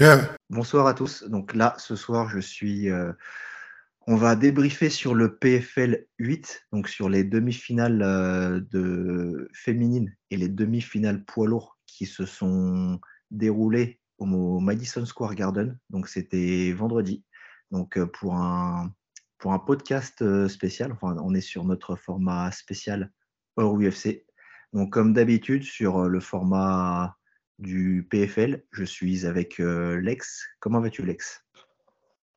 Yeah. Bonsoir à tous. Donc là, ce soir, je suis. euh, on va débriefer sur le PFL 8, donc sur les demi-finales euh, de féminines et les demi-finales poids lourds qui se sont déroulées au Madison Square Garden. Donc c'était vendredi. Donc euh, pour un pour un podcast spécial. Enfin, on est sur notre format spécial hors UFC. Donc comme d'habitude sur euh, le format du PFL. Je suis avec euh, Lex. Comment vas-tu, Lex?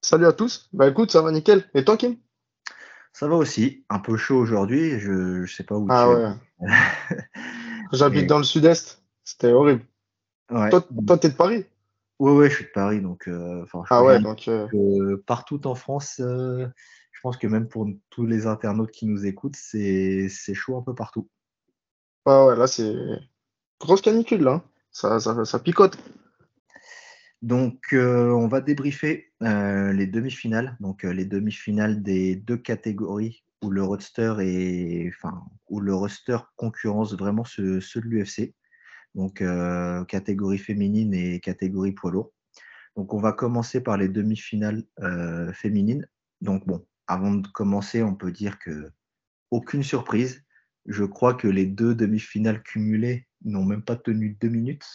Salut à tous. Bah écoute, ça va nickel. Et toi, Kim? Ça va aussi. Un peu chaud aujourd'hui. Je ne sais pas où Ah tu ouais. J'habite Et- dans le sud-est. C'était horrible. Ouais. Toi, toi, t'es de Paris? Ouais, ouais, je suis de Paris. Donc, euh, je Ah ouais, donc euh, partout en France, je pense que même pour tous les internautes qui nous écoutent, c'est chaud un peu partout. ouais, ouais, là c'est grosse canicule là. hein. Ça, ça, ça picote. Donc, euh, on va débriefer euh, les demi-finales. Donc, euh, les demi-finales des deux catégories où le roster est, enfin, où le roster concurrence vraiment ceux, ceux de l'UFC. Donc, catégorie féminine et catégorie poids lourd. Donc, on va commencer par les demi-finales féminines. Donc, bon, avant de commencer, on peut dire que aucune surprise. Je crois que les deux demi-finales cumulées n'ont même pas tenu deux minutes.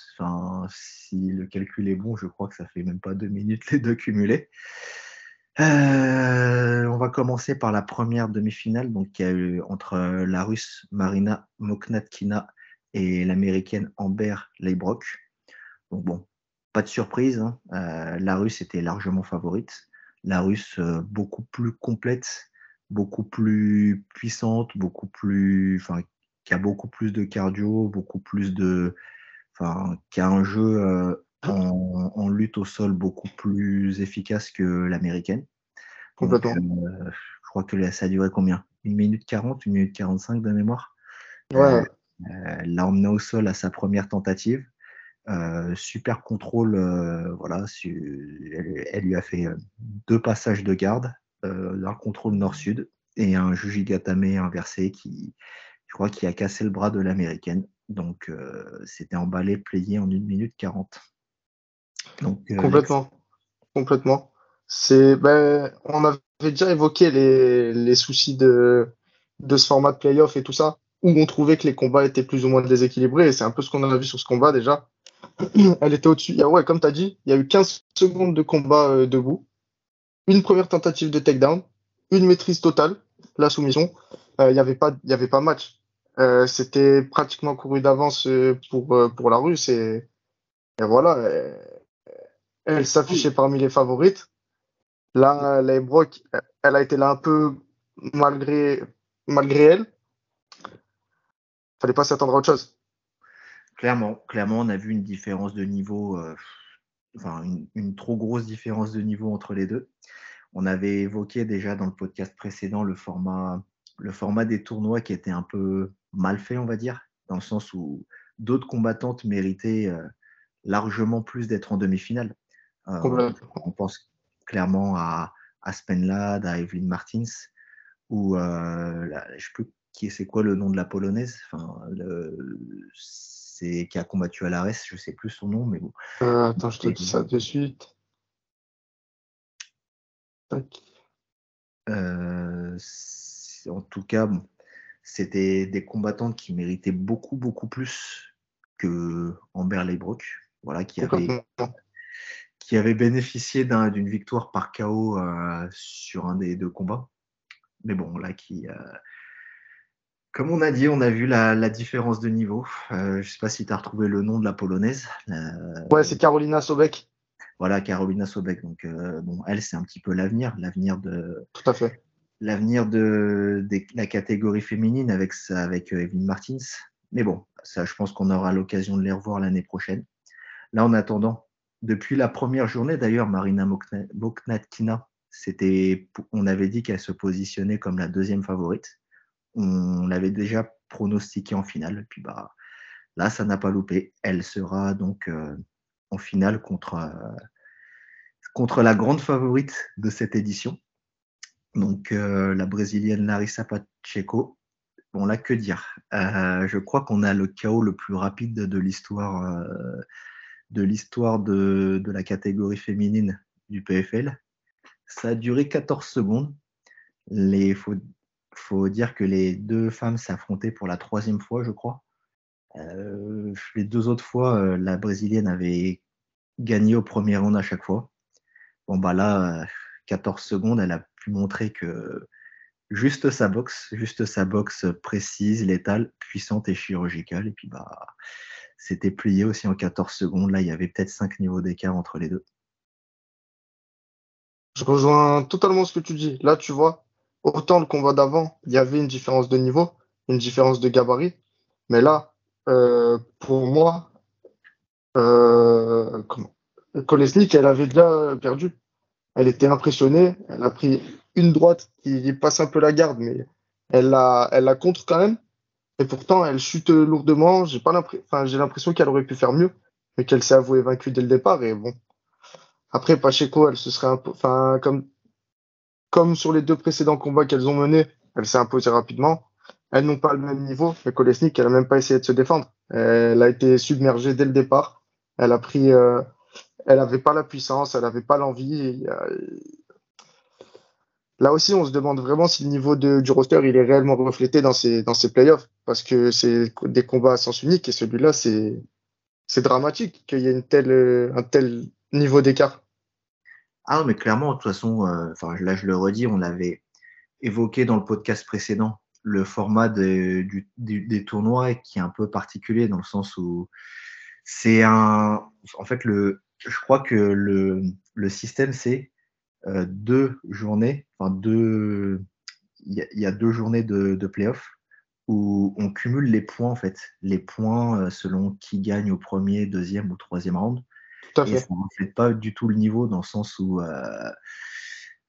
Si le calcul est bon, je crois que ça fait même pas deux minutes les deux cumulés. Euh, on va commencer par la première demi-finale, donc qui a eu entre la Russe Marina Moknatkina et l'américaine Amber Leibrock. Bon, pas de surprise. hein. Euh, la Russe était largement favorite. La Russe euh, beaucoup plus complète, beaucoup plus puissante, beaucoup plus, enfin, qui a beaucoup plus de cardio, beaucoup plus de, enfin, qui a un jeu euh, en, en lutte au sol beaucoup plus efficace que l'américaine. Complètement. euh, je crois que ça a duré combien? Une minute 40, une minute 45 de mémoire? Ouais. Euh, l'a emmené au sol à sa première tentative. Euh, super contrôle, euh, voilà, su- elle, elle lui a fait euh, deux passages de garde, euh, un contrôle nord-sud et un Jujigatame inversé qui, je crois, qui a cassé le bras de l'américaine. Donc, c'était emballé, plié en 1 minute 40. Donc, euh, Complètement. Complètement. C'est, ben, on avait déjà évoqué les, les soucis de, de ce format de playoff et tout ça, où on trouvait que les combats étaient plus ou moins déséquilibrés. Et c'est un peu ce qu'on a vu sur ce combat déjà. Elle était au-dessus. Ouais, comme tu as dit, il y a eu 15 secondes de combat euh, debout, une première tentative de takedown, une maîtrise totale, la soumission. Euh, Il n'y avait, pas- y avait pas match. Euh, C'était pratiquement couru d'avance pour, pour la Russe. Et, voilà. elle s'affichait parmi les favorites. Là, les elle a été là un peu malgré, malgré elle. Fallait pas s'attendre à autre chose. Clairement, clairement, on a vu une différence de niveau, euh, enfin une, une trop grosse différence de niveau entre les deux. On avait évoqué déjà dans le podcast précédent le format, le format des tournois qui était un peu mal fait, on va dire, dans le sens où d'autres combattantes méritaient euh, largement plus d'être en demi-finale. Euh, on pense clairement à Aspen Ladd, à Evelyn Martins, ou je sais plus qui c'est quoi le nom de la polonaise, enfin, le- c'est qui a combattu à l'ARES, je sais plus son nom, mais bon. Euh, attends, je te dis ça de suite. Euh, en tout cas, bon, c'était des combattantes qui méritaient beaucoup, beaucoup plus que Amber Leibrock, voilà, qui avait, Complètement. qui avait bénéficié d'un- d'une victoire par KO euh, sur un des deux combats. Mais bon, là, qui, euh, comme on a dit, on a vu la, la différence de niveau. Euh, je sais pas si tu as retrouvé le nom de la polonaise. Ouais, c'est Carolina Sobek. voilà, Carolina Sobek. Donc, euh, bon, elle, c'est un petit peu l'avenir, l'avenir de, Tout à fait. l'avenir de, la catégorie féminine avec, avec euh, Evelyn Martins. Mais bon, ça, je pense qu'on aura l'occasion de les revoir l'année prochaine. Là, en attendant, depuis la première journée, d'ailleurs, Marina Moknatkina, c'était, on avait dit qu'elle se positionnait comme la deuxième favorite. On l'avait déjà pronostiqué en finale. Et puis bah, là, ça n'a pas loupé. Elle sera donc euh, en finale contre, euh, contre la grande favorite de cette édition. Donc euh, la brésilienne Larissa Pacheco. On l'a que dire? je crois qu'on a le chaos le plus rapide de l'histoire de l'histoire de, de, la catégorie féminine du PFL. Ça a duré 14 secondes. Il faut, faut, dire que les deux femmes s'affrontaient pour la troisième fois, je crois. Euh, les deux autres fois, euh, la brésilienne avait gagné au premier round à chaque fois. Bon, bah là, 14 secondes, elle a pu montrer que juste sa boxe, juste sa boxe précise, létale, puissante et chirurgicale. Et puis, bah, c'était plié aussi en 14 secondes. Là, il y avait peut-être 5 niveaux d'écart entre les deux. Je rejoins totalement ce que tu dis. Là, tu vois, autant le combat d'avant, il y avait une différence de niveau, une différence de gabarit. Mais là, euh, pour moi, euh, Kolesnik, elle avait déjà perdu. Elle était impressionnée. Elle a pris une droite qui passe un peu la garde, mais elle la, elle la contre quand même. Et pourtant, elle chute lourdement. J'ai pas l'impression qu'elle aurait pu faire mieux, mais qu'elle s'est avouée vaincue dès le départ. Et bon, après Pacheco, elle se serait, enfin comme comme sur les deux précédents combats qu'elles ont menés, elle s'est imposée rapidement. Elles n'ont pas le même niveau, mais Kolesnik, elle a même pas essayé de se défendre. Elle a été submergée dès le départ. Elle a pris, euh, elle avait pas la puissance, elle avait pas l'envie. Là aussi, on se demande vraiment si le niveau du roster il est réellement reflété dans ces, dans ces playoffs, parce que c'est des combats à sens unique et celui-là, c'est, c'est dramatique qu'il y ait une telle, un tel niveau d'écart. Ah, mais clairement, de toute façon, euh, enfin, là, je le redis, on l'avait évoqué dans le podcast précédent, le format du, des tournois qui est un peu particulier dans le sens où c'est un. En fait, le, je crois que le, le système, c'est euh, deux journées, enfin deux, il y, a deux journées de, de playoff où on cumule les points en fait, les points euh, selon qui gagne au premier, deuxième ou troisième round. Tout à fait. Et ça ne reflète pas du tout le niveau dans le sens où euh,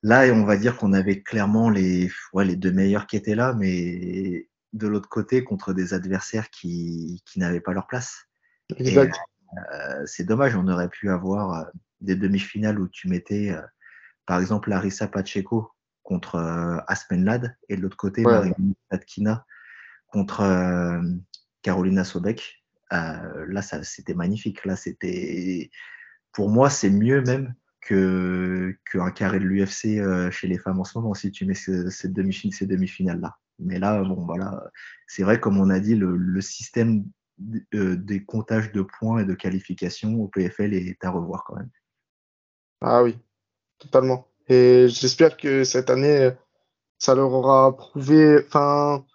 là, on va dire qu'on avait clairement les, ouais, les deux meilleurs qui étaient là, mais de l'autre côté contre des adversaires qui, qui n'avaient pas leur place. Exact. c'est dommage, on aurait pu avoir des demi-finales où tu mettais par exemple Larissa Pacheco contre euh, Aspenlad et de l'autre côté Marina Tatkina contre euh, Carolina Sobek. Euh, là, c'était magnifique. Là, c'était pour moi, c'est mieux même que qu'un carré de l'UFC chez les femmes en ce moment si tu mets ces demi-finales là. Mais là, bon, voilà, c'est vrai, comme on a dit, le, système des comptages de points et de qualification au PFL est à revoir quand même. Ah oui, totalement. Et j'espère que cette année, ça leur aura prouvé, enfin,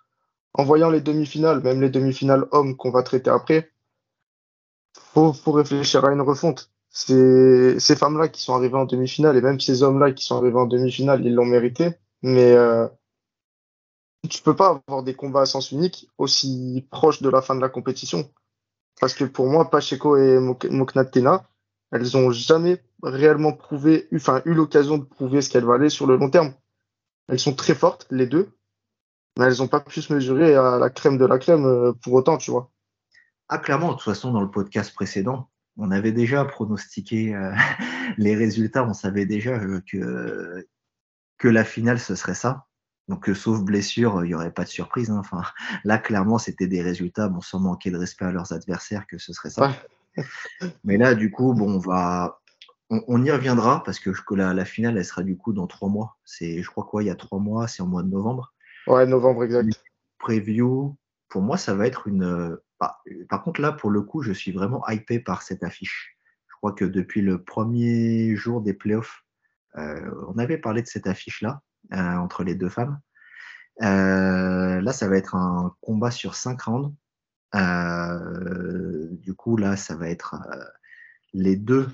en voyant les demi-finales, même les demi-finales hommes qu'on va traiter après, faut, faut réfléchir à une refonte. C'est ces femmes-là qui sont arrivées en demi-finale et même ces hommes-là qui sont arrivés en demi-finale, ils l'ont mérité. Mais euh, tu peux pas avoir des combats à sens unique aussi proches de la fin de la compétition. Parce que pour moi, Pacheco et Moknatkina, elles ont jamais réellement prouvé, enfin, eu l'occasion de prouver ce qu'elles valaient sur le long terme. Elles sont très fortes, les deux, mais elles n'ont pas pu se mesurer à la crème de la crème euh, pour autant, tu vois. Ah, clairement, de toute façon, dans le podcast précédent, on avait déjà pronostiqué euh, les résultats, on savait déjà euh, que, que la finale, ce serait ça. Donc, sauf blessure, il n'y aurait pas de surprise. Hein. Enfin, là, clairement, c'était des résultats, bon, sans manquer de respect à leurs adversaires, que ce serait ça. Mais là, du coup, bon, on va, on, y reviendra parce que, la, la, finale, elle sera du coup dans trois mois. C'est, je crois quoi, il y a trois mois, c'est en mois de novembre. Ouais, novembre exact. Preview, pour moi, ça va être une. Bah, par contre, là, pour le coup, je suis vraiment hypé par cette affiche. Je crois que depuis le premier jour des playoffs, euh, on avait parlé de cette affiche-là euh, entre les deux femmes. Euh, là, ça va être un combat sur cinq rounds. du coup, là, ça va être les deux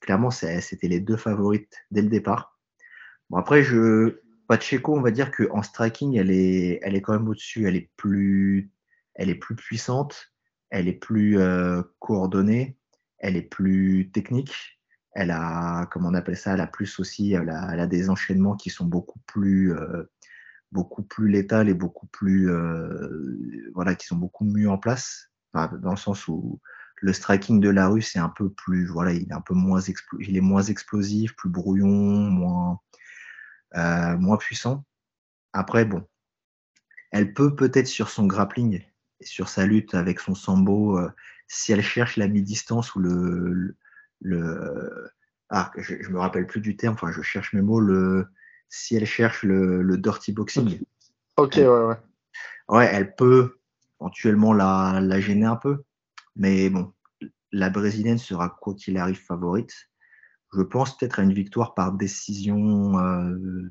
clairement, c'était les deux favorites dès le départ. Bon, après, je, Pacheco, on va dire qu'en striking, elle est, elle est quand même au-dessus. Elle est plus, elle est plus puissante, elle est plus euh, coordonnée, elle est plus technique. Elle a, comme on appelle ça, elle a plus aussi, elle a, des enchaînements qui sont beaucoup plus, euh, beaucoup plus létales et beaucoup plus, euh, voilà, qui sont beaucoup mieux en place, dans le sens où le striking de la rue, c'est un peu plus, voilà, il est un peu moins, explosif, plus brouillon, moins, moins puissant. Après, bon, elle peut peut-être sur son grappling et sur sa lutte avec son sambo, euh, si elle cherche la mi-distance ou le, le, ah, je, je, me rappelle plus du terme, enfin, je cherche mes mots, le, si elle cherche le, le dirty boxing. Ok, ouais, ouais. Ouais, elle peut éventuellement la, la gêner un peu. Mais bon, la brésilienne sera quoi qu'il arrive favorite. Je pense peut-être à une victoire par décision. Euh...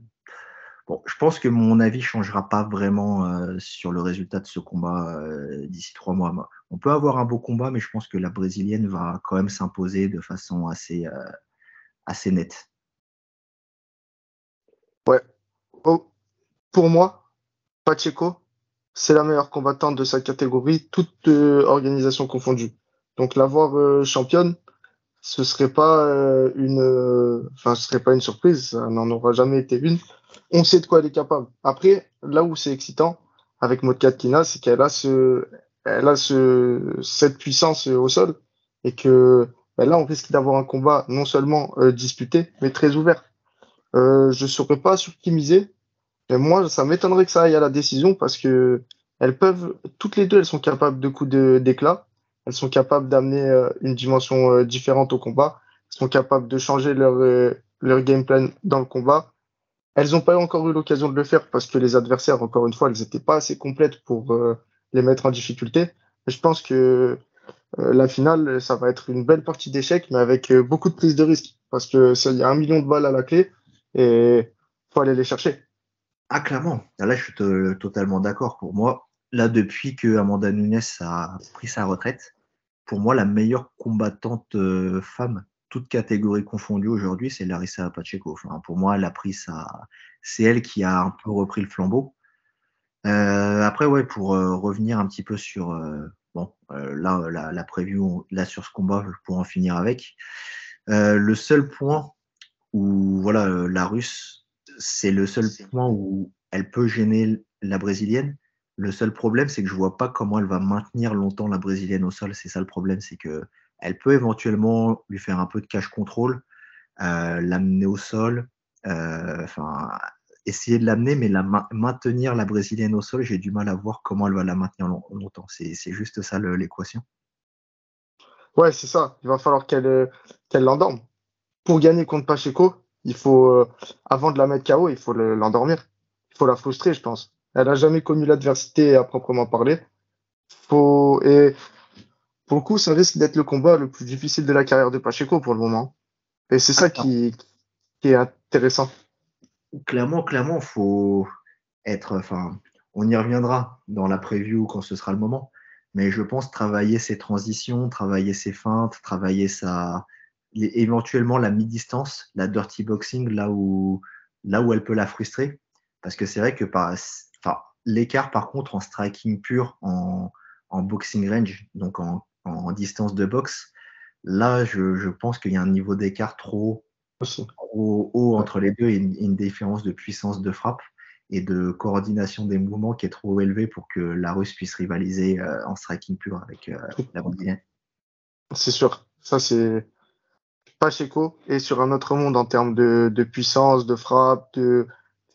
Bon, je pense que mon avis changera pas vraiment euh, sur le résultat de ce combat euh, d'ici trois mois. On peut avoir un beau combat, mais je pense que la brésilienne va quand même s'imposer de façon assez, euh, assez nette. Ouais. Oh, pour moi, Pacheco, c'est la meilleure combattante de sa catégorie, toute organisation confondue. Donc l'avoir championne, ce serait pas euh, une, enfin ce serait pas une surprise, ça n'en aura jamais été une. On sait de quoi elle est capable. Après, là où c'est excitant avec Kina, c'est qu'elle a ce, elle a ce, cette puissance au sol et que ben là on risque d'avoir un combat non seulement disputé mais très ouvert. Euh, je saurais pas sur qui miser. Et moi, ça m'étonnerait que ça aille à la décision parce que elles peuvent, toutes les deux, elles sont capables de coups d'éclat. Elles sont capables d'amener euh, une dimension euh, différente au combat. Elles sont capables de changer leur, euh, leur game plan dans le combat. Elles n'ont pas encore eu l'occasion de le faire parce que les adversaires, encore une fois, elles n'étaient pas assez complètes pour les mettre en difficulté. Je pense que la finale, ça va être une belle partie d'échecs, mais avec beaucoup de prise de risque parce que y a un million de balles à la clé et faut aller les chercher. Ah, clairement. Là, je suis totalement d'accord. Pour moi, là, depuis que Amanda Nunes a pris sa retraite, pour moi, la meilleure combattante euh, femme, toute catégorie confondue aujourd'hui, c'est Larissa Pacheco. Enfin, pour moi, elle a pris sa. C'est elle qui a un peu repris le flambeau. Euh, après, ouais, pour euh, revenir un petit peu sur. Bon, là, la, la preview, là, sur ce combat, pour en finir avec. le seul point où, voilà, la russe, c'est le seul point où elle peut gêner la brésilienne le seul problème, c'est que je vois pas comment elle va maintenir longtemps la brésilienne au sol. C'est ça le problème, c'est que elle peut éventuellement lui faire un peu de cash control, euh, l'amener au sol, euh, enfin essayer de l'amener, mais maintenir la brésilienne au sol, j'ai du mal à voir comment elle va la maintenir long longtemps. C'est juste ça l'équation. Ouais, c'est ça. Il va falloir qu'elle qu'elle l'endorme. Pour gagner contre Pacheco, il faut, euh, avant de la mettre KO, il faut l'endormir. il faut la frustrer, je pense. Elle n'a jamais connu l'adversité à proprement parler. Faut... Et pour le coup, ça risque d'être le combat le plus difficile de la carrière de Pacheco pour le moment. Et c'est ça qui, qui, est intéressant. Clairement, clairement, faut être. Enfin, on y reviendra dans la preview quand ce sera le moment. Mais je pense travailler ses transitions, travailler ses feintes, travailler sa éventuellement la mi-distance, la dirty boxing, là où là où elle peut la frustrer. Parce que c'est vrai que par, Enfin, l'écart, par contre, en striking pur, en, en boxing range, donc en, en, distance de boxe, là, je, je pense qu'il y a un niveau d'écart trop, trop, haut entre les deux et une, une, différence de puissance de frappe et de coordination des mouvements qui est trop élevée pour que la Russe puisse rivaliser euh, en striking pur avec euh, la brésilienne. C'est sûr. Ça, c'est Pacheco est sur un autre monde en termes de, de puissance, de frappe, de,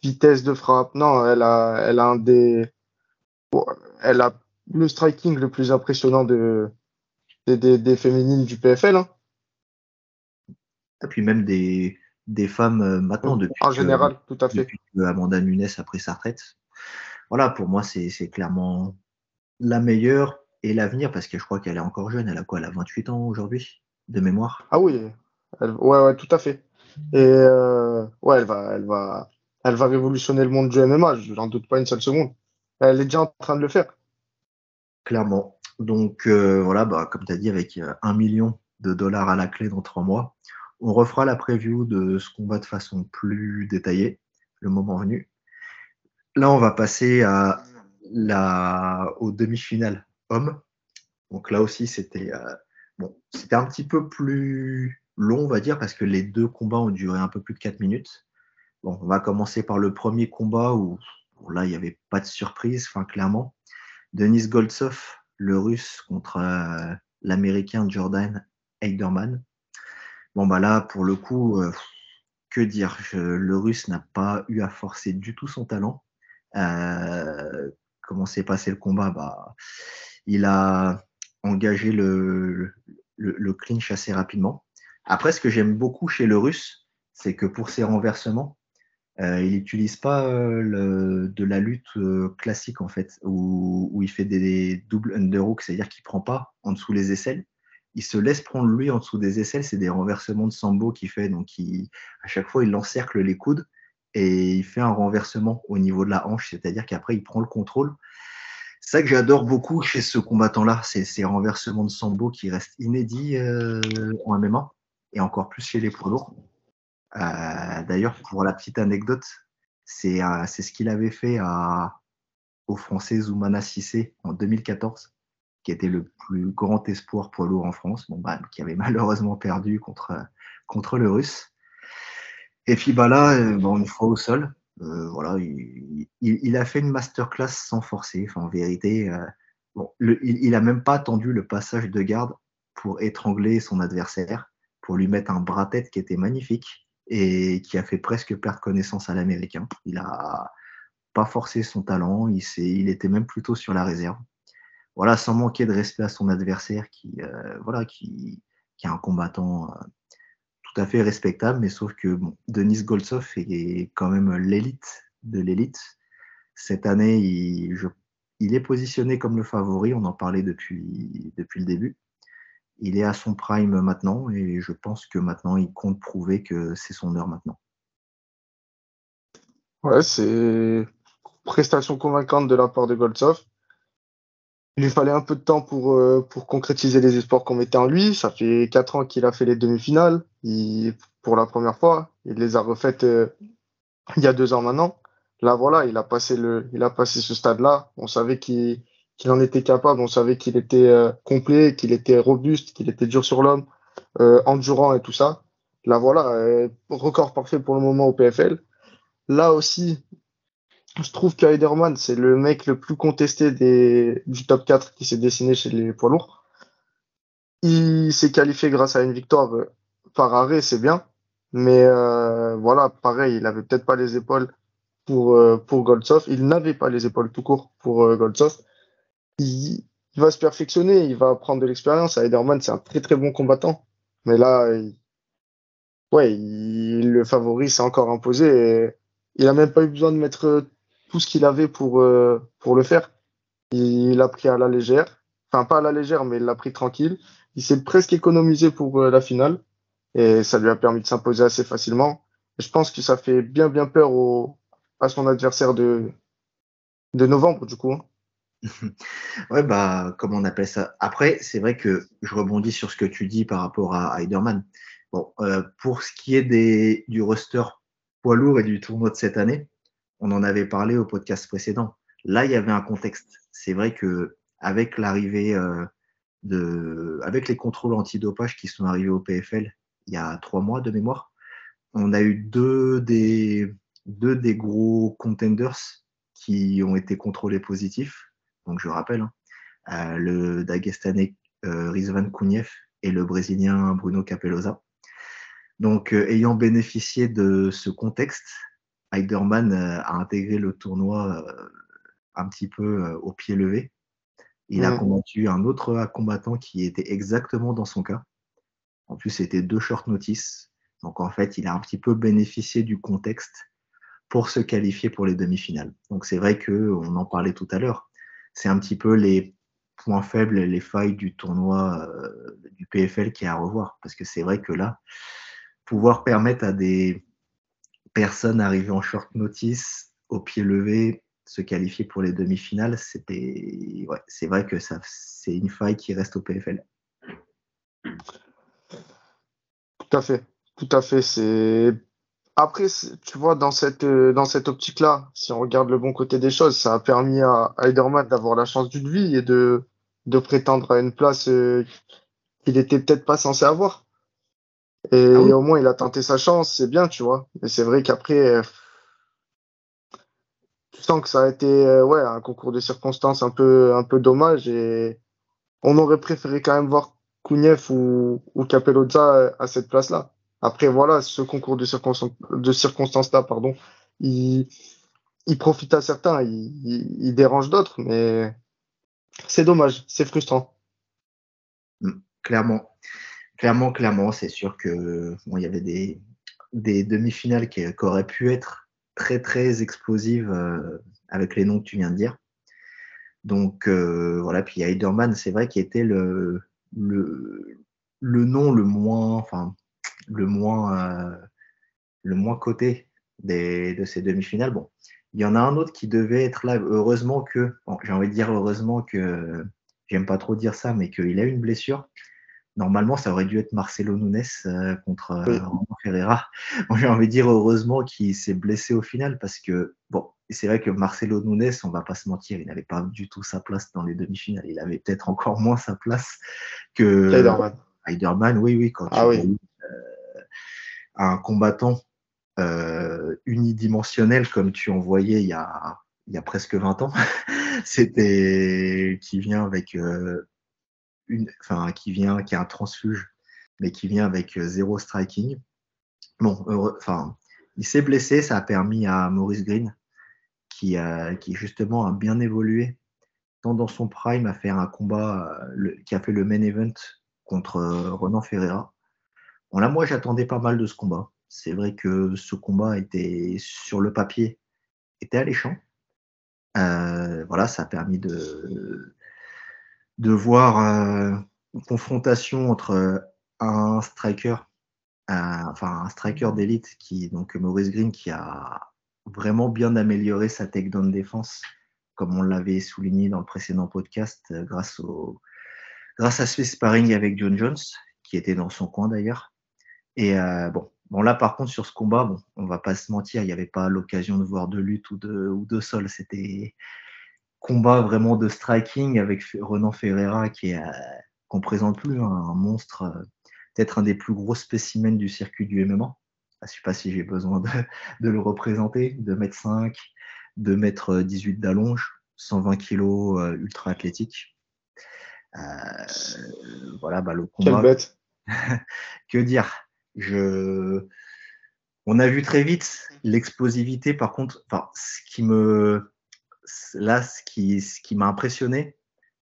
vitesse de frappe. Non, elle a, elle a un des, elle a le striking le plus impressionnant de, des, des, des féminines du PFL. Hein. Et puis même des, des femmes euh, maintenant depuis. En général, que, tout à fait. Depuis que Amanda Nunes a pris sa retraite. Voilà, pour moi, c'est clairement la meilleure et l'avenir parce que je crois qu'elle est encore jeune. Elle a quoi Elle a 28 ans aujourd'hui, de mémoire? Ah oui, elle, ouais, ouais, tout à fait. Et euh, ouais, elle va, elle va, elle va révolutionner le monde du MMA, je n'en doute pas une seule seconde. Elle est déjà en train de le faire. Clairement. Donc euh, voilà, bah, comme tu as dit, avec euh, un million de dollars à la clé dans trois mois, on refera la preview de ce combat de façon plus détaillée, le moment venu. là, on va passer à demi-finales hommes. Donc là aussi, c'était euh, c'était un petit peu plus long, on va dire, parce que les deux combats ont duré un peu plus de 4 minutes. Bon, on va commencer par le premier combat où là, il n'y avait pas de surprise, enfin, clairement. Denis Goltsov, le russe, contre euh, l'américain Jordan Heiderman. Bon, bah là, pour le coup, euh, que dire Le russe n'a pas eu à forcer du tout son talent. Euh, comment s'est passé le combat? Bah, Il a engagé le, le, clinch assez rapidement. Après, ce que j'aime beaucoup chez le russe, c'est que pour ses renversements, euh, il n'utilise pas le, de la lutte classique en fait, où, où il fait des, doubles underhooks, c'est-à-dire qu'il prend pas en dessous les aisselles, il se laisse prendre lui en dessous des aisselles. C'est des renversements de sambo qu'il fait. Donc, à chaque fois, il encercle les coudes et il fait un renversement au niveau de la hanche. C'est-à-dire qu'après, il prend le contrôle. C'est ça que j'adore beaucoup chez ce combattant-là. C'est ces renversements de sambo qui restent inédits euh, en MMA et encore plus chez les poids lourds. Euh, d'ailleurs, pour la petite anecdote, c'est euh, ce qu'il avait fait à, au Français Zoumana Sissé en 2014 qui était le plus grand espoir poids lourd en France, bon, bah, qui avait malheureusement perdu contre, le Russe. Et puis bah là, euh, bon, une fois au sol, voilà, il, a fait une masterclass sans forcer. En vérité, il n'a même pas attendu le passage de garde pour étrangler son adversaire, pour lui mettre un bras-tête qui était magnifique et qui a fait presque perdre connaissance à l'américain. Il a pas forcé son talent, il, il était même plutôt sur la réserve voilà, sans manquer de respect à son adversaire qui, euh, voilà, qui, qui, est un combattant euh, tout à fait respectable, mais sauf que bon, Denis Goltsov est quand même l'élite de l'élite. Cette année, il, il, est positionné comme le favori, on en parlait depuis, depuis le début. Il est à son prime maintenant et je pense que maintenant, il compte prouver que c'est son heure maintenant. Ouais, c'est prestation convaincante de la part de Goltsov. Il lui fallait un peu de temps pour, euh, pour concrétiser les espoirs qu'on mettait en lui. Ça fait quatre ans qu'il a fait les demi-finales pour la première fois. Il les a refaites euh, il y a deux ans maintenant. Là, voilà, il a passé, le, il a passé ce stade-là. On savait qu'il en était capable. On savait qu'il était euh, complet, qu'il était robuste, qu'il était dur sur l'homme, endurant et tout ça. Là, voilà, record parfait pour le moment au PFL. Là aussi, je trouve qu'Aiderman, c'est le mec le plus contesté du top 4 qui s'est dessiné chez les poids lourds. Il s'est qualifié grâce à une victoire euh, par arrêt, c'est bien. Mais euh, voilà, pareil, il avait peut-être pas les épaules pour, euh, pour. Il n'avait pas les épaules tout court pour euh, Goldsov. Il, va se perfectionner, il va prendre de l'expérience. Aiderman, c'est un très très bon combattant. Mais là, ouais, le favori s'est encore imposé. Il a même pas eu besoin de mettre tout ce qu'il avait pour, euh, pour le faire. Il l'a pris à la légère. Enfin, pas à la légère, mais il l'a pris tranquille. Il s'est presque économisé pour euh, la finale. Et ça lui a permis de s'imposer assez facilement. je pense que ça fait bien, bien peur à son adversaire de, de novembre, du coup. Ouais, bah, comme on appelle ça? Après, c'est vrai que je rebondis sur ce que tu dis par rapport à Heiderman. Bon, euh, pour ce qui est des, du roster poids lourd et du tournoi de cette année, on en avait parlé au podcast précédent. Là, il y avait un contexte. C'est vrai que avec l'arrivée euh, de, avec les contrôles antidopage qui sont arrivés au PFL il y a trois mois de mémoire, on a eu deux des, deux des gros contenders qui ont été contrôlés positifs. Donc, je rappelle, hein, euh, le Dagestanais euh, Rizvan Kouniev et le Brésilien Bruno Capellosa. Donc, ayant bénéficié de ce contexte, Heiderman euh, a intégré le tournoi euh, un petit peu euh, au pied levé. Il a combattu un autre combattant qui était exactement dans son cas. En plus, c'était deux short notice. Donc, en fait, il a un petit peu bénéficié du contexte pour se qualifier pour les demi-finales. Donc, c'est vrai qu'on en parlait tout à l'heure. C'est un petit peu les points faibles, les failles du tournoi du PFL qui est à revoir. Parce que c'est vrai que là, pouvoir permettre à des, personne arrivé en short notice, au pied levé, se qualifier pour les demi-finales, c'était, c'est vrai que ça, c'est une faille qui reste au PFL. Tout à fait, tout à fait. C'est après, tu vois, dans cette, euh, dans cette optique-là, si on regarde le bon côté des choses, ça a permis à Heiderman d'avoir la chance d'une vie et de, de prétendre à une place euh, qu'il était peut-être pas censé avoir. Et, ah au moins, il a tenté sa chance, c'est bien, tu vois. Mais c'est vrai qu'après, euh, tu sens que ça a été ouais, un concours de circonstances un peu, un peu dommage et on aurait préféré quand même voir Kouniev ou, ou Capelloza à cette place-là. Après, voilà, ce concours de, circonstances-là, pardon, il, profite à certains, il, dérange d'autres, mais c'est dommage, c'est frustrant. Mm, clairement, clairement, clairement, c'est sûr que il y avait des, demi-finales qui, auraient pu être très, très explosives euh, avec les noms que tu viens de dire. Donc euh, voilà, puis Heiderman, c'est vrai qu'il était le, le, le nom le moins, enfin, le moins, euh, le moins coté des, de ces demi-finales. Bon, il y en a un autre qui devait être là. Heureusement que, j'ai envie de dire heureusement que, j'aime pas trop dire ça, mais qu'il a une blessure. Normalement, ça aurait dû être Marcelo Nunes euh, contre euh, Ferreira. j'ai envie de dire heureusement qu'il s'est blessé au final parce que, bon, c'est vrai que Marcelo Nunes, on va pas se mentir, il n'avait pas du tout sa place dans les demi-finales. Il avait peut-être encore moins sa place que Heiderman. oui, oui, quand ah, oui un combattant euh, unidimensionnel comme tu en voyais il y a, presque 20 ans. C'était qui vient avec euh, une, enfin qui vient, qui a un transfuge, mais qui vient avec euh, zéro striking. Bon, enfin, il s'est blessé, ça a permis à Maurice Green, qui, qui justement a bien évolué, tant dans son prime à faire un combat qui a fait le main event contre Ronan Ferreira, Là, moi, j'attendais pas mal de ce combat. C'est vrai que ce combat était sur le papier, était alléchant. Euh, voilà, ça a permis de, de voir euh, une confrontation entre un striker, enfin un striker d'élite qui, donc Maurice Green, qui a vraiment bien amélioré sa takedown défense, comme on l'avait souligné dans le précédent podcast, euh, grâce au grâce à ce sparring avec John Jones, qui était dans son coin d'ailleurs. Et euh, bon, bon, là, par contre, sur ce combat, bon, on va pas se mentir, il n'y avait pas l'occasion de voir de lutte ou de, ou de sol. C'était combat vraiment de striking avec Renan Ferreira qui est, qu'on présente plus, hein, un monstre, euh, peut-être un des plus gros spécimens du circuit du MMA. Je ne sais pas si j'ai besoin de, de, le représenter, 2m5, 2m18 d'allonge, 120 kg ultra athlétique. Euh, voilà, bah, le combat. Quelle bête. que dire je... On a vu très vite l'explosivité, par contre, enfin, ce qui me. Là, ce qui, ce qui m'a impressionné,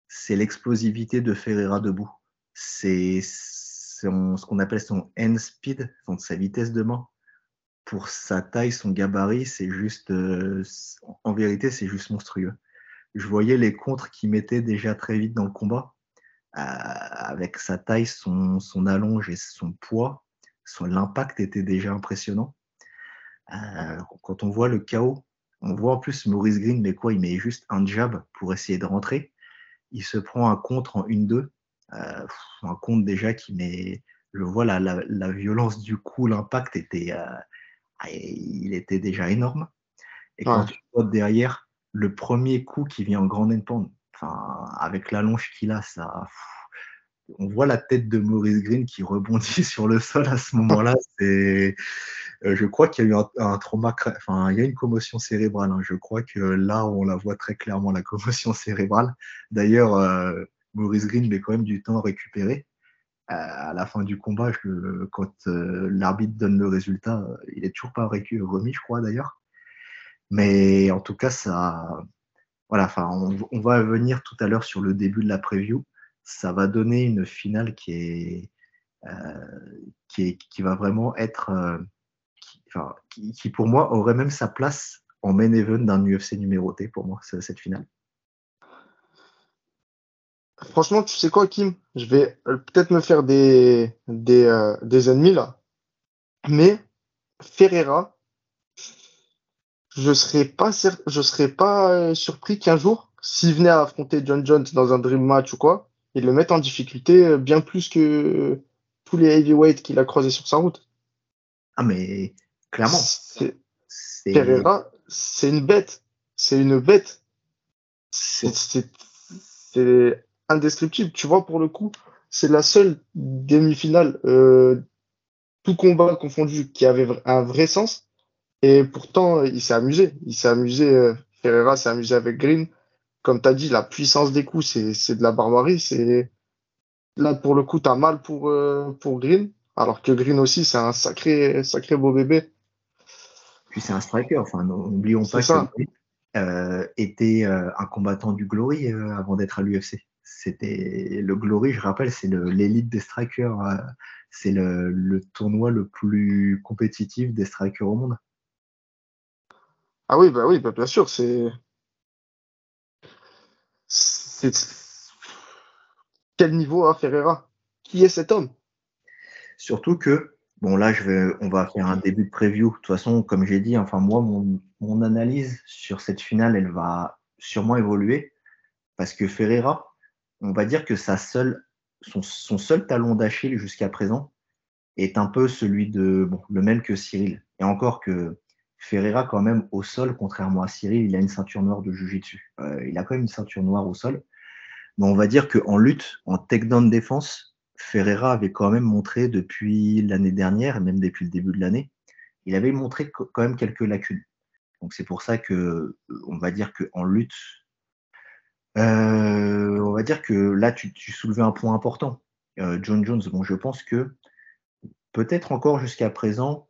c'est l'explosivité de Ferreira debout. C'est ce qu'on appelle son end speed, donc sa vitesse de main. Pour sa taille, son gabarit, c'est juste. Euh, en vérité, c'est juste monstrueux. Je voyais les contres qu'il mettait déjà très vite dans le combat. Euh, avec sa taille, son, son allonge et son poids, l'impact était déjà impressionnant. Euh, quand on voit le chaos, on voit en plus Maurice Green, mais quoi, il met juste un jab pour essayer de rentrer. Il se prend un contre en 1-2, euh, un contre déjà qui met, je vois la, la, violence du coup, l'impact était, euh, il était déjà énorme. Et quand tu vois derrière le premier coup qui vient en grande endpoint, enfin, avec l'allonge qu'il a, ça, on voit la tête de Maurice Green qui rebondit sur le sol à ce moment-là. C'est, euh, je crois qu'il y a eu un, trauma, enfin, il y a une commotion cérébrale. Hein. Je crois que là, on la voit très clairement, la commotion cérébrale. D'ailleurs, euh, Maurice Green met quand même du temps à récupérer. Euh, à la fin du combat, quand l'arbitre donne le résultat, il est toujours pas remis, je crois d'ailleurs. Mais en tout cas, ça, voilà, on, on va venir tout à l'heure sur le début de la preview ça va donner une finale qui euh, va vraiment être, euh, qui, pour moi aurait même sa place en main event d'un UFC numéroté pour moi, cette finale. Franchement, tu sais quoi, Kim? Je vais euh, peut-être me faire des ennemis là. Mais Ferreira, je serais pas, je serais pas surpris qu'un jour, s'il venait à affronter John Jones dans un dream match ou quoi, et le mettre en difficulté euh, bien plus que tous les heavyweights qu'il a croisés sur sa route. Ah, mais Clairement. Pereira, c'est une bête. C'est une bête. C'est indescriptible. Tu vois, pour le coup, c'est la seule demi-finale, euh, tout combat confondu, qui avait un vrai sens. Et pourtant, il s'est amusé. Il s'est amusé. euh, Ferreira s'est amusé avec Green. Comme tu as dit, la puissance des coups, c'est de la barbarie. C'est Là, pour le coup, tu as mal pour, euh, pour Green. Alors que Green aussi, c'est un sacré, sacré beau bébé. Puis c'est un striker. Enfin, n'oublions pas ça. que euh, était euh, un combattant du Glory euh, avant d'être à l'UFC. C'était le Glory, je rappelle, c'est l'élite des strikers. c'est le, le tournoi le plus compétitif des strikers au monde. Ah oui, bah oui, bah bien sûr, c'est. C'est. Quel niveau a Ferreira? Qui est cet homme? Surtout que, bon là, je vais, on va faire un début de preview. De toute façon, comme j'ai dit, enfin moi, mon, mon analyse sur cette finale, elle va sûrement évoluer parce que Ferreira, on va dire que sa seule, son, son seul talon d'Achille jusqu'à présent est un peu celui de, bon, le même que Cyril. Et encore que Ferreira, quand même, au sol, contrairement à Cyril, il a une ceinture noire de Jiu-Jitsu. Euh, il a quand même une ceinture noire au sol. Mais on va dire qu'en lutte, en takedown défense, Ferreira avait quand même montré depuis l'année dernière, et même depuis le début de l'année, il avait montré quand même quelques lacunes. Donc c'est pour ça que, on va dire qu'en lutte, euh, on va dire que là, tu, tu soulevais un point important. Euh, John Jones, bon, je pense que peut-être encore jusqu'à présent,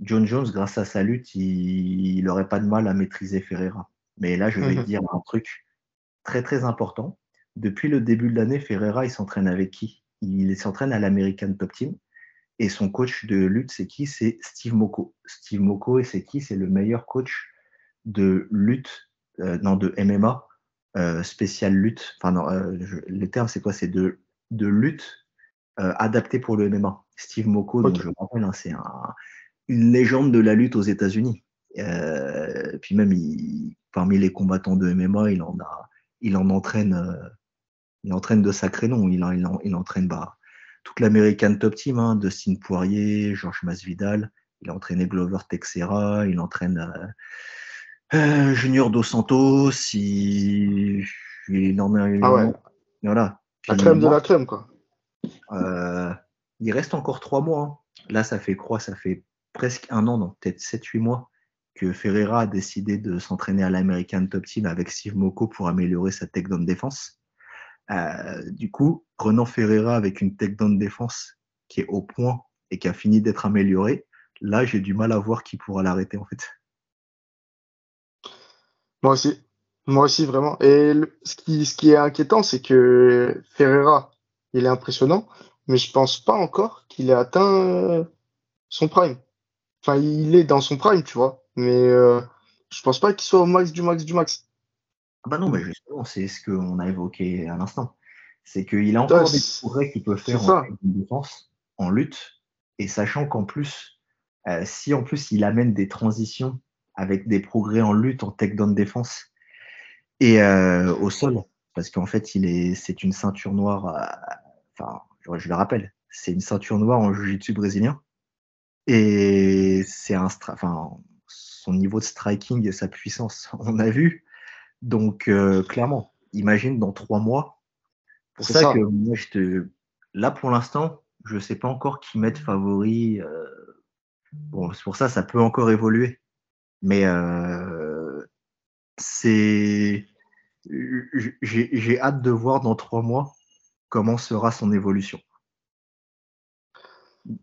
John Jones, grâce à sa lutte, il n'aurait pas de mal à maîtriser Ferreira. Mais là, je vais Mhm. te dire un truc très très important. Depuis le début de l'année, Ferreira, il s'entraîne avec qui? Il s'entraîne à l'American Top Team. Et son coach de lutte, c'est qui? C'est Steve Moko. Steve Moko, et c'est qui? C'est le meilleur coach de lutte, euh, non, de MMA, euh, spécial lutte. Enfin, non, euh, je- le terme, c'est quoi? C'est de, de lutte euh, adaptée pour le MMA. Steve Moko, donc Ok. je rappelle, hein, c'est un, une légende de la lutte aux États-Unis. Euh, puis même, il- parmi les combattants de MMA, il en a, il en entraîne, euh, il entraîne de sacrés noms. Il, en- il, en- il entraîne bah, toute l'American Top Team, hein, Dustin Poirier, Georges Masvidal. Il a entraîné Glover Texera, il entraîne euh, euh, Junior Dos Santos. Il, il en a, il Ah ouais. voilà. La crème de la crème, quoi. euh, il reste encore trois mois. hein. Là, ça fait quoi? Ça fait presque un an, non, peut-être 7-8 mois que Ferreira a décidé de s'entraîner à l'American Top Team avec Steve Moko pour améliorer sa takedown défense. Euh, du coup, prenant Ferreira avec une takedown défense qui est au point et qui a fini d'être améliorée, là, j'ai du mal à voir qui pourra l'arrêter en fait. Moi aussi. Moi aussi, vraiment. Et ce qui, ce qui est inquiétant, c'est que Ferreira, il est impressionnant, mais je pense pas encore qu'il ait atteint son prime. Enfin, il est dans son prime, tu vois, mais euh, je pense pas qu'il soit au max du max du max. Ah bah non, mais justement, c'est ce qu'on a évoqué à l'instant. C'est qu'il a encore des progrès qu'il peut faire en défense, en lutte, et sachant qu'en plus, euh, si en plus il amène des transitions avec des progrès en lutte, en takedown défense et euh, au sol, parce qu'en fait, il est, c'est une ceinture noire, enfin, je, je le rappelle, c'est une ceinture noire en jiu-jitsu brésilien, et c'est un, enfin, son niveau de striking et sa puissance, on a vu. Donc, euh, clairement, imagine dans trois mois. Pour ça, ça. que moi, je te. Là, pour l'instant, je ne sais pas encore qui mettre favori. euh, Bon, c'est pour ça, ça peut encore évoluer. Mais euh, c'est. J'ai hâte de voir dans trois mois comment sera son évolution.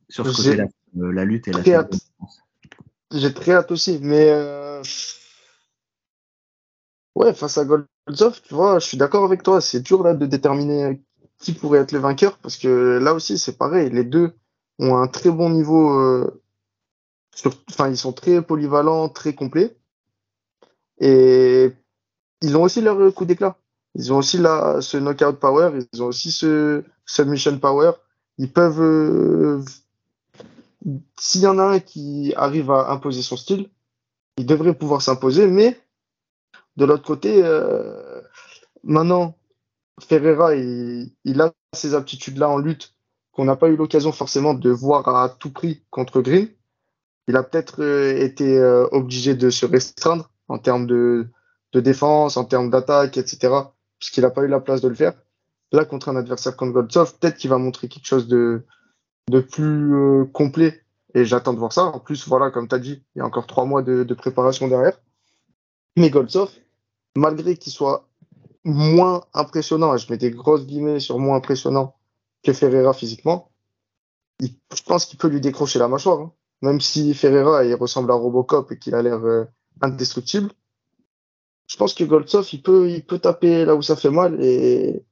Sur ce côté-là, la lutte et la très hâte. défense. J'ai très hâte aussi, mais euh, ouais, face à Golzov, tu vois, je suis d'accord avec toi. C'est dur là de déterminer qui pourrait être le vainqueur parce que là aussi, c'est pareil. Les deux ont un très bon niveau. euh, sur- Enfin, ils sont très polyvalents, très complets, et ils ont aussi leur coup d'éclat. Ils ont aussi la, ce knockout power, ils ont aussi ce submission power. Ils peuvent, euh, s'il y en a un qui arrive à imposer son style, il devrait pouvoir s'imposer, mais de l'autre côté, euh, maintenant, Ferreira, il, a ces aptitudes-là en lutte qu'on n'a pas eu l'occasion forcément de voir à tout prix contre Green. il a peut-être euh, été euh, obligé de se restreindre en termes de, défense, en termes d'attaque, etc. Puisqu'il n'a pas eu la place de le faire. Là, contre un adversaire comme Goldsov, peut-être qu'il va montrer quelque chose de, de plus euh, complet. Et j'attends de voir ça. En plus, voilà, comme tu as dit, il y a encore trois mois de, préparation derrière. Mais Goldsov, malgré qu'il soit moins impressionnant, et je mets des grosses guillemets sur moins impressionnant que Ferreira physiquement, je pense qu'il peut lui décrocher la mâchoire. Hein. Même si Ferreira il ressemble à Robocop et qu'il a l'air euh, indestructible, je pense que Goldsov il peut, il peut taper là où ça fait mal. Et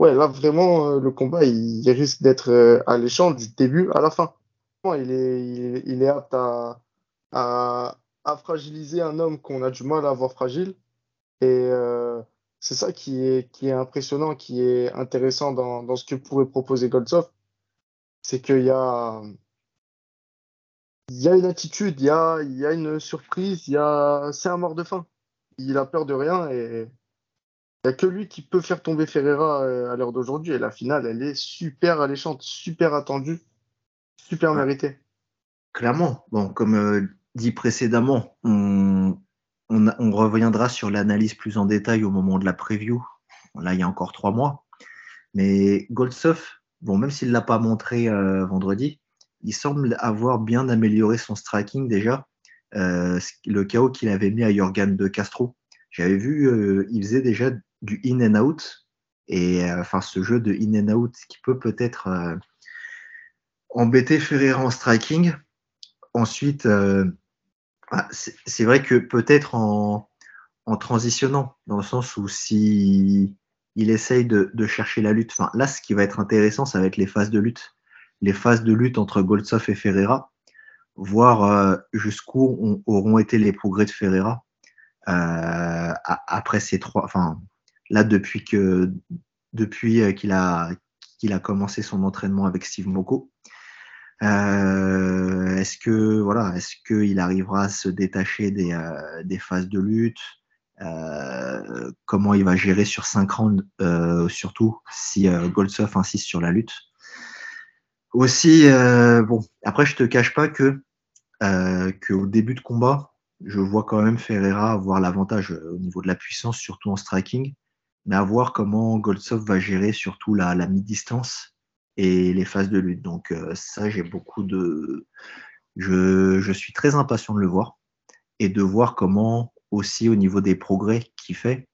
ouais, là vraiment, euh, le combat il, risque d'être euh, alléchant du début à la fin. Il est, il, apte à, à, fragiliser un homme qu'on a du mal à voir fragile. Et euh, c'est ça qui est, qui est impressionnant, qui est intéressant dans, dans ce que pourrait proposer Goldsov. C'est qu'il y a, y a une attitude, il y a, y a une surprise, c'est un mort de faim. Il a peur de rien et n'y a que lui qui peut faire tomber Ferreira euh, à l'heure d'aujourd'hui. Et la finale, elle est super alléchante, super attendue, super méritée. Clairement. Bon, comme euh, dit précédemment, on, on, on reviendra sur l'analyse plus en détail au moment de la preview. Là, il y a encore trois mois. Mais Goldsov, bon, même s'il ne l'a pas montré euh, vendredi, il semble avoir bien amélioré son striking déjà. Euh, le chaos qu'il avait mis à Jorgan de Castro. J'avais vu, euh, il faisait déjà du in and out. Et euh, enfin, ce jeu de in and out qui peut peut-être euh, embêter Ferreira en striking. Ensuite, ah, c'est vrai que peut-être en, en, transitionnant, dans le sens où si il essaye de, chercher la lutte, enfin là, ce qui va être intéressant, ça va être les phases de lutte les phases de lutte entre Goldsov et Ferreira, voir euh, jusqu'où auront été les progrès de Ferreira euh, après ces trois. Enfin, là, depuis que depuis euh, qu'il a qu'il a commencé son entraînement avec Steve Moko. Euh, est-ce que voilà, est-ce qu'il arrivera à se détacher des, euh, des phases de lutte Comment il va gérer sur cinq rounds, surtout si Goldsov insiste sur la lutte? Aussi, bon, après, je te cache pas que qu'au début de combat, je vois quand même Ferreira avoir l'avantage au niveau de la puissance, surtout en striking, mais à voir comment Goldsov va gérer surtout la, la mi-distance et les phases de lutte. Donc euh, ça, j'ai beaucoup de... Je, je suis très impatient de le voir et de voir comment aussi au niveau des progrès qu'il fait,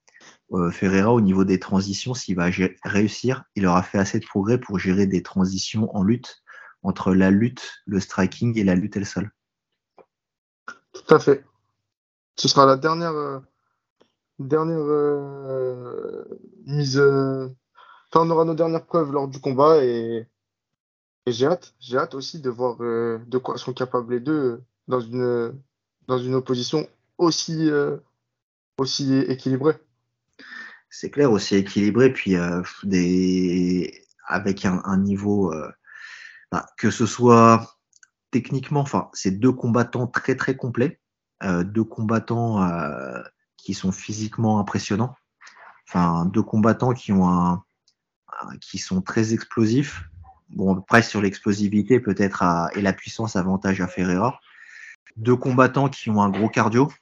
euh, Ferreira, au niveau des transitions, s'il va réussir, il aura fait assez de progrès pour gérer des transitions en lutte entre la lutte, le striking et la lutte et le sol. Tout à fait. Ce sera la dernière, euh, dernière euh, mise. Euh, enfin, on aura nos dernières preuves lors du combat et, j'ai hâte. J'ai hâte aussi de voir euh, de quoi sont capables les deux dans une, dans une opposition aussi, aussi équilibrée c'est clair, aussi équilibré, puis euh, avec un, niveau, euh, bah, que ce soit techniquement, enfin, c'est deux combattants très très complets, euh, deux combattants euh, qui sont physiquement impressionnants, enfin, deux combattants qui ont un, qui sont très explosifs. Bon, après, sur l'explosivité, peut-être, et la puissance, avantage à Ferreira. Deux combattants qui ont un gros cardio,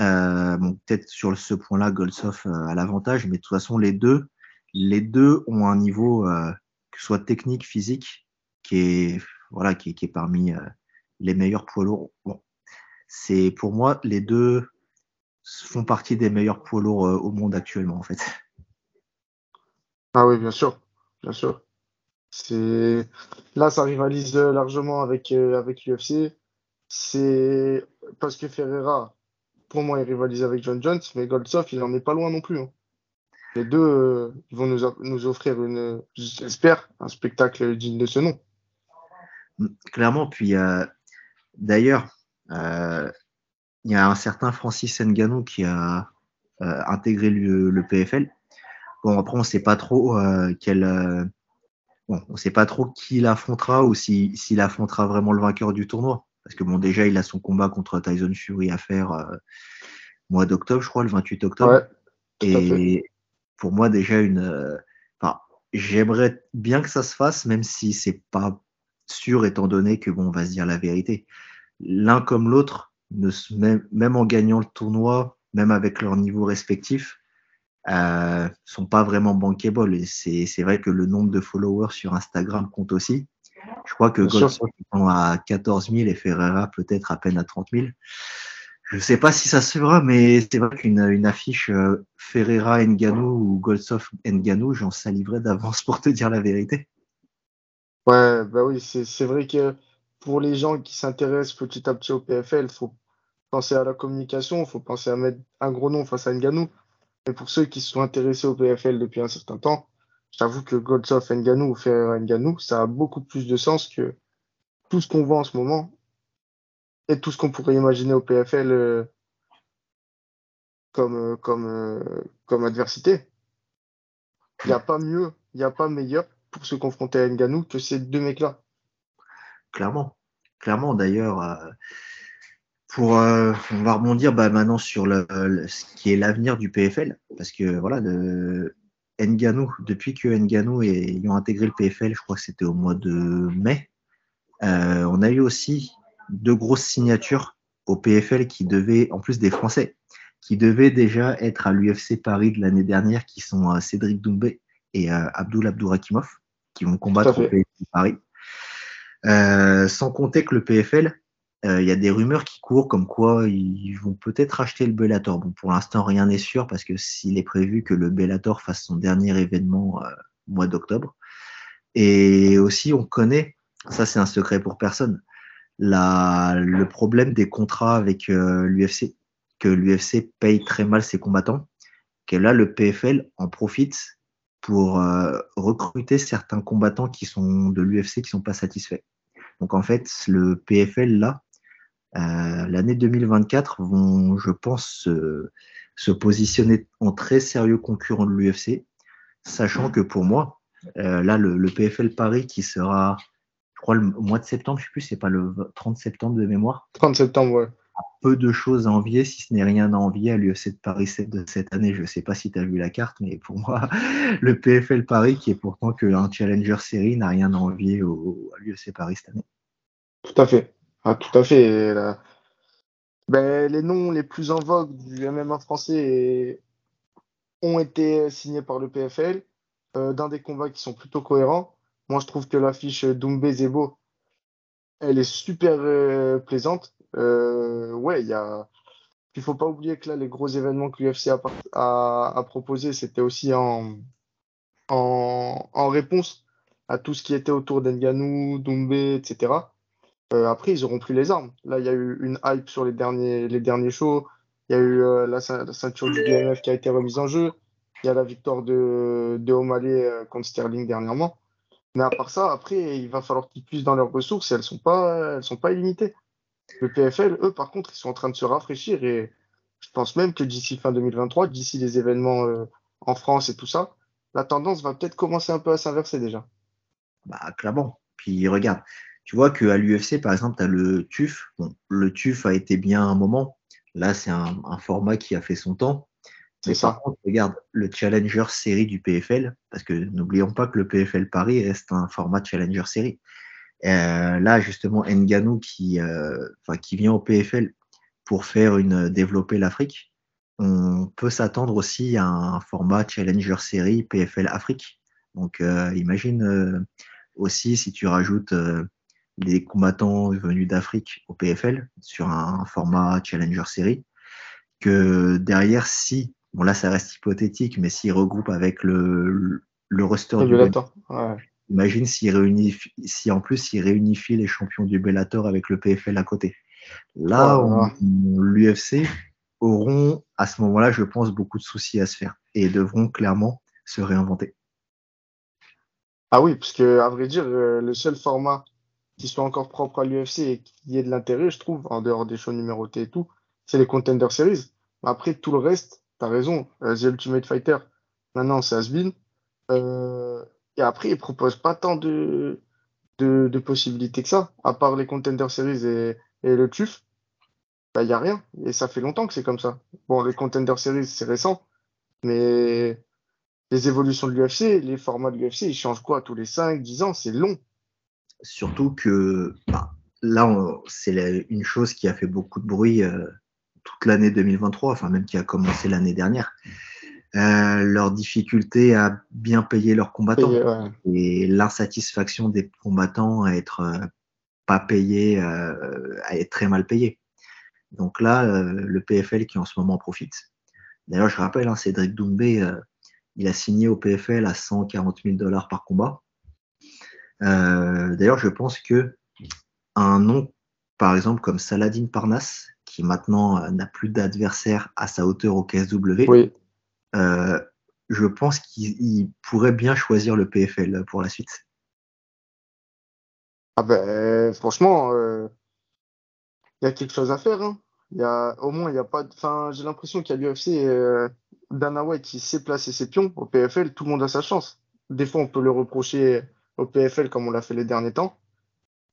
euh, bon, peut-être sur ce point-là, Goldsov euh, a l'avantage, mais de toute façon, les deux, les deux ont un niveau, euh, que ce soit technique, physique, qui est, voilà, qui, qui est parmi euh, les meilleurs poids lourds. Bon, c'est pour moi, les deux font partie des meilleurs poids lourds euh, au monde actuellement, en fait. Ah oui, bien sûr, bien sûr. C'est là, ça rivalise largement avec avec l'UFC. C'est parce que Ferreira pour moi, il rivalise avec John Jones, mais Goldsov, il n'en est pas loin non plus. Hein. Les deux euh, vont nous, nous, offrir, une, j'espère, un spectacle digne de ce nom. Clairement, puis euh, d'ailleurs, euh, il y a un certain Francis Ngannou qui a euh, intégré le, le, PFL. Bon, après, on ne sait pas trop euh, quel. bon, on sait pas trop qui l'affrontera ou s'il si, affrontera vraiment le vainqueur du tournoi. Parce que bon, déjà, il a son combat contre Tyson Fury à faire euh, mois d'octobre, je crois, le 28 octobre. Ouais, et pour moi, déjà, une. Euh, enfin, j'aimerais bien que ça se fasse, même si c'est pas sûr, étant donné que bon, on va se dire la vérité. l'un comme l'autre, même, même en gagnant le tournoi, même avec leur niveau respectif, euh, sont pas vraiment bankable. Et c'est vrai que le nombre de followers sur Instagram compte aussi. Je crois que Goldsoft est à 14 000 et Ferreira peut-être à peine à 30 000. Je ne sais pas si ça se fera, mais c'est vrai qu'une une affiche euh, Ferreira Nganou ou Goldsoft Nganou, j'en saliverais d'avance pour te dire la vérité. Ouais, bah oui, c'est vrai que pour les gens qui s'intéressent petit à petit au PFL, il faut penser à la communication, il faut penser à mettre un gros nom face à Nganou. Mais pour ceux qui se sont intéressés au PFL depuis un certain temps, j'avoue que Goldsoft Nganou ou Ferreira Nganou, ça a beaucoup plus de sens que tout ce qu'on voit en ce moment et tout ce qu'on pourrait imaginer au PFL euh, comme, euh, comme, euh, comme adversité. Il n'y a pas mieux, il n'y a pas meilleur pour se confronter à Nganou que ces deux mecs-là. Clairement. Clairement, d'ailleurs, pour, on va rebondir bah, maintenant sur le, ce qui est l'avenir du PFL, parce que voilà, de, Nganou, depuis que Nganou ayant intégré le PFL, je crois que c'était au mois de mai, on a eu aussi deux grosses signatures au PFL qui devaient, en plus des Français, qui devaient déjà être à l'UFC Paris de l'année dernière, qui sont euh, Cédric Doumbé et euh, Abdul Abdourakimov, qui vont combattre au PFL Paris. Euh, sans compter que le PFL, il y a des rumeurs qui courent comme quoi ils vont peut-être acheter le Bellator. Bon, pour l'instant, rien n'est sûr parce que s'il est prévu que le Bellator fasse son dernier événement au mois d'octobre. Et aussi, on connaît, ça c'est un secret pour personne, la, le problème des contrats avec euh, l'UFC, que l'UFC paye très mal ses combattants, que là, le PFL en profite pour euh, recruter certains combattants qui sont de l'UFC qui ne sont pas satisfaits. Donc en fait, le PFL, là, euh, l'année 2024, vont, je pense, se, positionner en très sérieux concurrent de l'UFC, sachant que pour moi, là, le, PFL Paris qui sera crois, le mois de septembre, je ne sais plus, c'est pas le 30 septembre de mémoire. 30 septembre, ouais. Peu de choses à envier, si ce n'est rien à envier à l'UFC de Paris 7 de cette année. Je ne sais pas si tu as vu la carte, mais pour moi, le PFL Paris, qui est pourtant qu'un challenger série, n'a rien à envier à l'UFC Paris cette année. Tout à fait. Ah, tout à fait. Ben, les noms les plus en vogue du MMA français ont été signés par le PFL euh, dans des combats qui sont plutôt cohérents. Moi, je trouve que l'affiche Doumbé Zebo, elle est super euh, plaisante. Euh, ouais, il y a. Il faut pas oublier que là, les gros événements que l'UFC a, a, proposé, c'était aussi en, en, réponse à tout ce qui était autour d'Enganou, Doumbé, etc. Euh, après, ils auront plus les armes. Là, il y a eu une hype sur les derniers, les derniers shows. Il y a eu la, ceinture du BMF qui a été remise en jeu. Il y a la victoire de, de O'Malley contre Sterling dernièrement. Mais à part ça, après, il va falloir qu'ils puissent dans leurs ressources et elles ne sont, pas, elles sont pas illimitées. Le PFL, eux, par contre, ils sont en train de se rafraîchir et je pense même que d'ici fin 2023, d'ici les événements euh, en France et tout ça, la tendance va peut-être commencer un peu à s'inverser déjà. Bah, clairement. Puis regarde, tu vois qu'à l'UFC, par exemple, tu as le TUF. Bon, le TUF a été bien un moment. Là, c'est un, un, format qui a fait son temps. Mais par contre, regarde le Challenger série du PFL, parce que n'oublions pas que le PFL Paris reste un format Challenger série. Euh, là, justement, Nganou qui, euh, qui vient au PFL pour faire une développer l'Afrique, on peut s'attendre aussi à un format Challenger série PFL Afrique. Donc, euh, imagine aussi si tu rajoutes des combattants venus d'Afrique au PFL sur un format Challenger série, que derrière, si Bon, là, ça reste hypothétique, mais s'il regroupe avec le, le roster du imagine s'il si en plus il réunifie les champions du Bellator avec le PFL à côté. Là, l'UFC auront à ce moment-là, je pense, beaucoup de soucis à se faire et devront clairement se réinventer. Ah oui, parce que à vrai dire, euh, le seul format qui soit encore propre à l'UFC et qui ait de l'intérêt, je trouve, en dehors des shows numérotés et tout, c'est les Contender Series. Après, tout le reste, t'as raison, euh, The Ultimate Fighter, maintenant c'est Asbin. Euh, et après, ils proposent pas tant de, possibilités que ça, à part les Contender Series et, le TUF. Il bah, n'y a rien. Et ça fait longtemps que c'est comme ça. Bon, les Contender Series, c'est récent, mais les évolutions de l'UFC, les formats de l'UFC, ils changent quoi tous les 5, 10 ans? C'est long. Surtout que bah, là, c'est une chose qui a fait beaucoup de bruit euh, toute l'année 2023, enfin même qui a commencé l'année dernière. Euh, leur difficulté à bien payer leurs combattants et l'insatisfaction des combattants à être euh, pas payés, à être très mal payés. Donc là, le PFL qui en ce moment profite. D'ailleurs, je rappelle, hein, Cédric Doumbé, il a signé au PFL à 140 000 dollars par combat. D'ailleurs, je pense que un nom, par exemple, comme Saladin Parnas, qui maintenant euh, n'a plus d'adversaire à sa hauteur au KSW, oui. Euh, je pense qu'il pourrait bien choisir le PFL pour la suite. Ah ben, franchement, euh, il y a quelque chose à faire. Hein. Y a, au moins, il y a pas. Enfin, j'ai l'impression a l'UFC, Dana White, qui sait placer ses pions au PFL. Tout le monde a sa chance. Des fois, on peut le reprocher au PFL comme on l'a fait les derniers temps.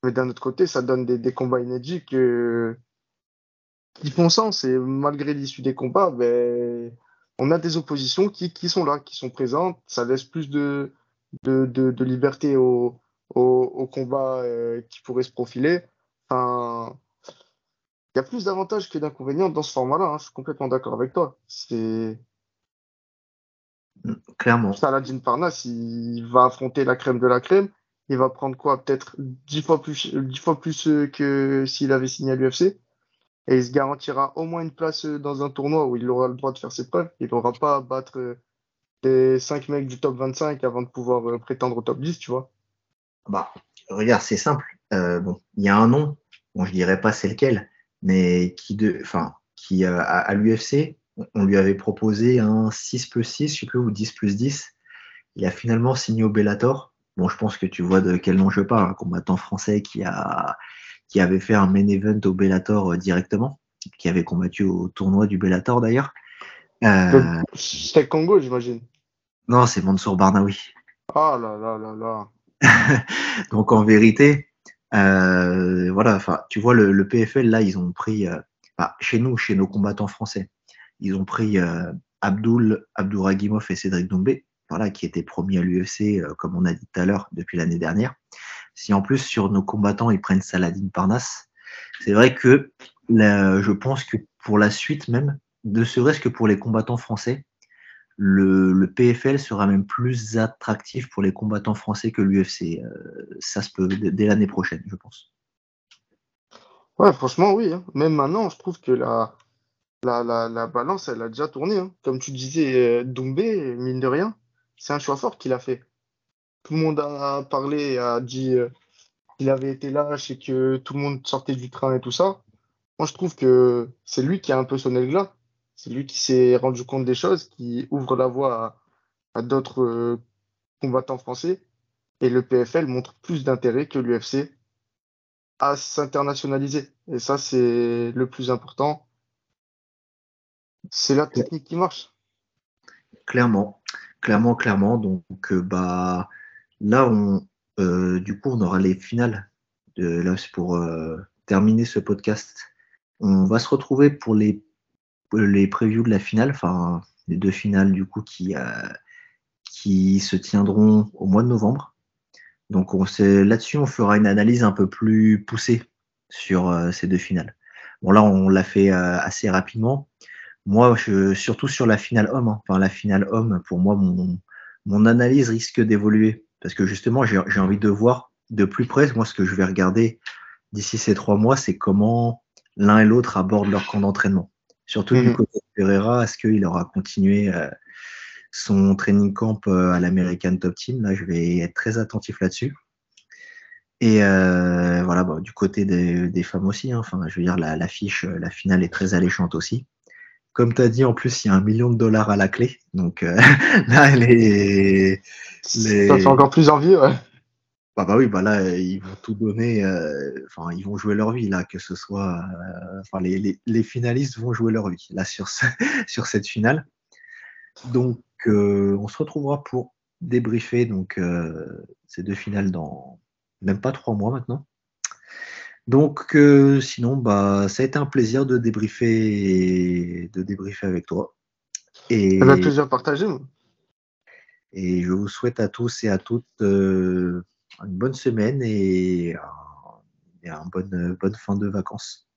Mais d'un autre côté, ça donne des, combats inédits qui font sens. Et malgré l'issue des combats, ben, on a des oppositions qui, qui, sont là, qui sont présentes. Ça laisse plus de, de, de, de liberté au, au, au combat euh, qui pourrait se profiler. Enfin, il y a plus d'avantages que d'inconvénients dans ce format-là. Hein. Je suis complètement d'accord avec toi. C'est clairement. Saladin Parnas, il va affronter la crème de la crème il va prendre quoi? Peut-être dix fois plus, dix fois plus euh, que s'il avait signé à l'UFC. Et il se garantira au moins une place euh, dans un tournoi où il aura le droit de faire ses preuves. Il n'aura pas à battre euh, les cinq mecs du top 25 avant de pouvoir prétendre au top 10, tu vois. Bah, regarde, c'est simple. bon, il y a un nom, bon, je dirais pas c'est lequel, mais qui, de, enfin, qui à, l'UFC, on lui avait proposé un 6 plus 6, je sais plus, ou 10 plus 10. Il a finalement signé au Bellator. Bon, je pense que tu vois de quel nom je parle, un combattant français qui, a, qui avait fait un main event au Bellator euh, directement, qui avait combattu au tournoi du Bellator d'ailleurs. Euh... C'était Congo, j'imagine. Non, c'est Mansour Barnaoui. Ah là là là là. Donc en vérité, euh, voilà, enfin, tu vois, le, PFL, là, ils ont pris, euh, chez nous, chez nos combattants français, ils ont pris Abdul, Abdouragimov et Cédric Doumbé voilà, qui était promis à l'UFC, euh, comme on a dit tout à l'heure, depuis l'année dernière. Si en plus sur nos combattants, ils prennent Saladin Parnas, c'est vrai que je pense que pour la suite même, ne serait-ce que pour les combattants français, le, PFL sera même plus attractif pour les combattants français que l'UFC. Euh, ça se peut dès l'année prochaine, je pense. Ouais, franchement, oui. Hein. Même maintenant, je trouve que la, balance, elle a déjà tourné. Hein. Comme tu disais, euh, Doumbé, mine de rien, c'est un choix fort qu'il a fait. Tout le monde a parlé, a dit euh, qu'il avait été lâche et que tout le monde sortait du train et tout ça. Moi, je trouve que c'est lui qui a un peu sonné le glas. C'est lui qui s'est rendu compte des choses, qui ouvre la voie à, d'autres euh, combattants français. Et le PFL montre plus d'intérêt que l'UFC à s'internationaliser. Et ça, c'est le plus important. C'est la technique qui marche. Clairement. Clairement, clairement. Donc, euh, bah, là, on, euh, du coup, on aura les finales. De, là, pour euh, terminer ce podcast. On va se retrouver pour les, les previews de la finale, enfin, les deux finales, du coup, qui, qui se tiendront au mois de novembre. Donc, on là-dessus, on fera une analyse un peu plus poussée sur ces deux finales. Bon, là, on l'a fait assez rapidement. Moi, surtout sur la finale homme, hein. enfin la finale homme, pour moi, mon analyse risque d'évoluer. Parce que justement, j'ai envie de voir de plus près, moi, ce que je vais regarder d'ici ces trois mois, c'est comment l'un et l'autre abordent leur camp d'entraînement. Surtout du mhm. côté de Pereira, est-ce qu'il aura continué euh, son training camp euh, à l'American Top Team? Là, je vais être très attentif là-dessus. Et euh, voilà, bah, du côté des, des femmes aussi, hein. enfin, je veux dire, la, la, fiche, la finale est très alléchante aussi. Comme tu as dit, en plus, il y a un million de dollars à la clé. Donc euh, là, les, les, Ça fait encore plus envie, ouais. Bah, bah oui, bah là, ils vont tout donner. Euh, enfin, ils vont jouer leur vie, là, que ce soit. Euh, enfin, les, les, les, finalistes vont jouer leur vie, là, sur, ce, sur cette finale. Donc, on se retrouvera pour débriefer donc, ces deux finales dans même pas trois mois maintenant. Donc, euh, sinon, bah, ça a été un plaisir de débriefer, de débriefer avec toi. Et, un plaisir partagé. Et je vous souhaite à tous et à toutes euh, une bonne semaine et et une bonne, bonne fin de vacances.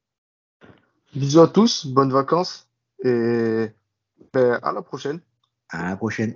Bisous à tous, bonnes vacances et ben, à la prochaine. À la prochaine.